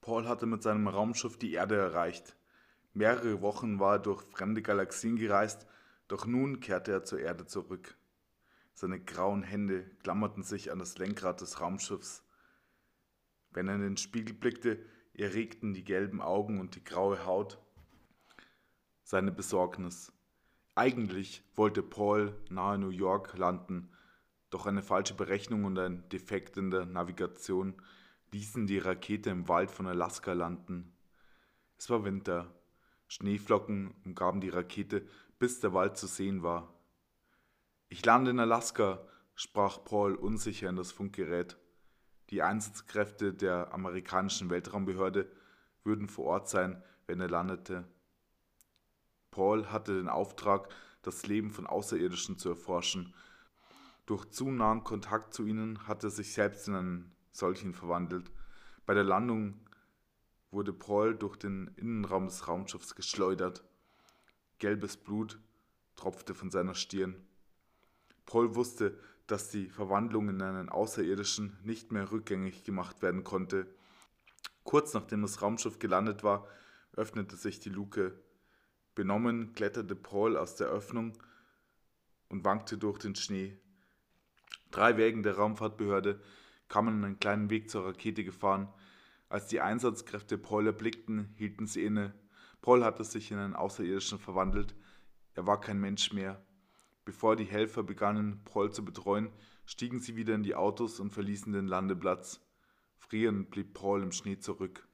Paul hatte mit seinem Raumschiff die Erde erreicht. Mehrere Wochen war er durch fremde Galaxien gereist, doch nun kehrte er zur Erde zurück. Seine grauen Hände klammerten sich an das Lenkrad des Raumschiffs. Wenn er in den Spiegel blickte, erregten die gelben Augen und die graue Haut seine Besorgnis. Eigentlich wollte Paul nahe New York landen, doch eine falsche Berechnung und ein Defekt in der Navigation ließen die Rakete im Wald von Alaska landen. Es war Winter. Schneeflocken umgaben die Rakete, bis der Wald zu sehen war. Ich lande in Alaska, sprach Paul unsicher in das Funkgerät. Die Einsatzkräfte der amerikanischen Weltraumbehörde würden vor Ort sein, wenn er landete. Paul hatte den Auftrag, das Leben von Außerirdischen zu erforschen. Durch zu nahen Kontakt zu ihnen hatte er sich selbst in einen solchen verwandelt. Bei der Landung wurde Paul durch den Innenraum des Raumschiffs geschleudert. Gelbes Blut tropfte von seiner Stirn. Paul wusste, dass die Verwandlung in einen Außerirdischen nicht mehr rückgängig gemacht werden konnte. Kurz nachdem das Raumschiff gelandet war, öffnete sich die Luke. Benommen kletterte Paul aus der Öffnung und wankte durch den Schnee. Drei Wägen der Raumfahrtbehörde kamen einen kleinen Weg zur Rakete gefahren. Als die Einsatzkräfte Paul erblickten, hielten sie inne. Paul hatte sich in einen Außerirdischen verwandelt. Er war kein Mensch mehr. Bevor die Helfer begannen, Paul zu betreuen, stiegen sie wieder in die Autos und verließen den Landeplatz. Frierend blieb Paul im Schnee zurück.